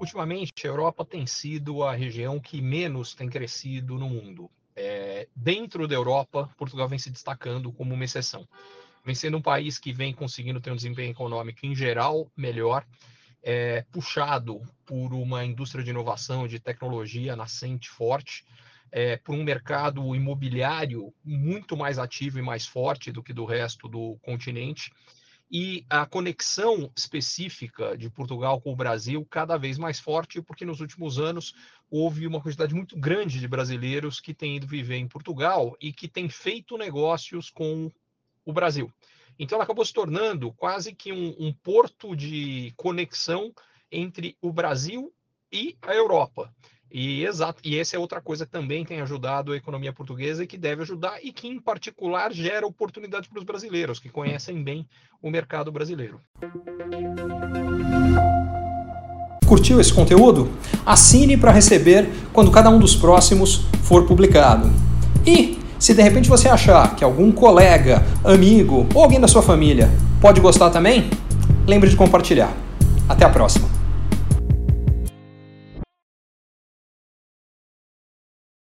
Ultimamente, a Europa tem sido a região que menos tem crescido no mundo. É, dentro da Europa, Portugal vem se destacando como uma exceção. Vem sendo um país que vem conseguindo ter um desempenho econômico, em geral, melhor, é, puxado por uma indústria de inovação, de tecnologia nascente forte, é, por um mercado imobiliário muito mais ativo e mais forte do que do resto do continente, e a conexão específica de Portugal com o Brasil cada vez mais forte, porque nos últimos anos houve uma quantidade muito grande de brasileiros que têm ido viver em Portugal e que têm feito negócios com o Brasil. Então, ela acabou se tornando quase que um, um porto de conexão entre o Brasil e a Europa. E exato, e essa é outra coisa que também tem ajudado a economia portuguesa e que deve ajudar e que em particular gera oportunidade para os brasileiros que conhecem bem o mercado brasileiro. Curtiu esse conteúdo? Assine para receber quando cada um dos próximos for publicado. E se de repente você achar que algum colega, amigo ou alguém da sua família pode gostar também, lembre de compartilhar. Até a próxima.